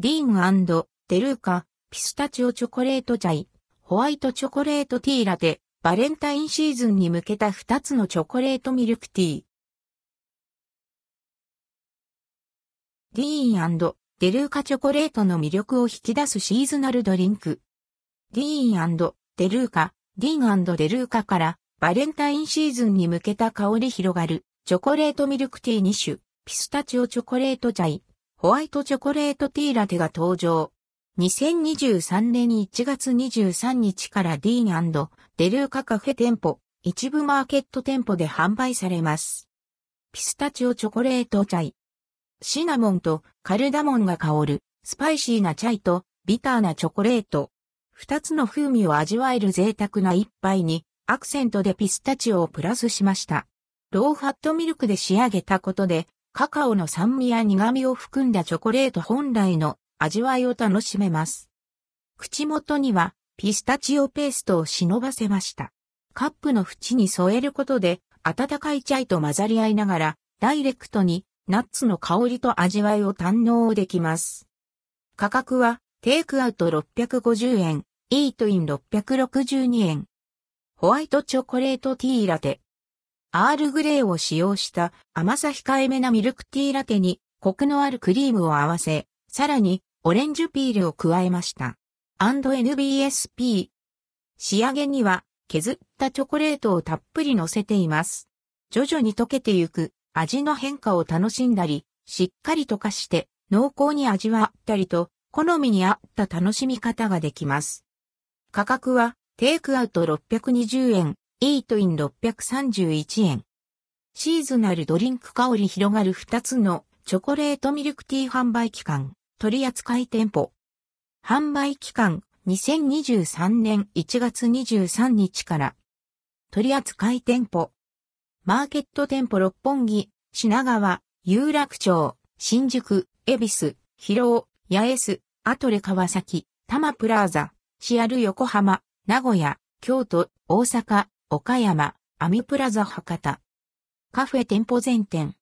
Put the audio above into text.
ディーンデルーカ、ピスタチオチョコレートチャイ、ホワイトチョコレートティーラテ、バレンタインシーズンに向けた2つのチョコレートミルクティー。ディーンデルーカチョコレートの魅力を引き出すシーズナルドリンク。ディーンデルーカ、ディーンデルーカからバレンタインシーズンに向けた香り広がるチョコレートミルクティー2種、ピスタチオチョコレートチャイ、ホワイトチョコレートティーラテが登場。2023年1月23日からディーンデルーカカフェ店舗、一部マーケット店舗で販売されます。ピスタチオチョコレートチャイ。シナモンとカルダモンが香る、スパイシーなチャイとビターなチョコレート。二つの風味を味わえる贅沢な一杯に、アクセントでピスタチオをプラスしました。ローファットミルクで仕上げたことで、カカオの酸味や苦味を含んだチョコレート本来の味わいを楽しめます。口元にはピスタチオペーストを忍ばせました。カップの縁に添えることで温かいチャイと混ざり合いながらダイレクトにナッツの香りと味わいを堪能できます。価格はテイクアウト650円、イートイン662円。ホワイトチョコレートティーラテ。アールグレーを使用した甘さ控えめなミルクティーラテにコクのあるクリームを合わせ、さらにオレンジピールを加えました。&NBSP。仕上げには削ったチョコレートをたっぷり乗せています。徐々に溶けてゆく味の変化を楽しんだり、しっかり溶かして濃厚に味わったりと、好みに合った楽しみ方ができます。価格はテイクアウト620円、イートイン631円。シーズナルドリンク香り広がる2つのチョコレートミルクティー販売期間、取扱店舗。販売期間、2023年1月23日から。取扱店舗。マーケット店舗六本木、品川、有楽町、新宿、恵比寿、広尾、八重洲、アトレ川崎、多摩プラザ、シアル横浜、名古屋、京都、大阪、岡山、アミプラザ博多。カフェ店舗全店。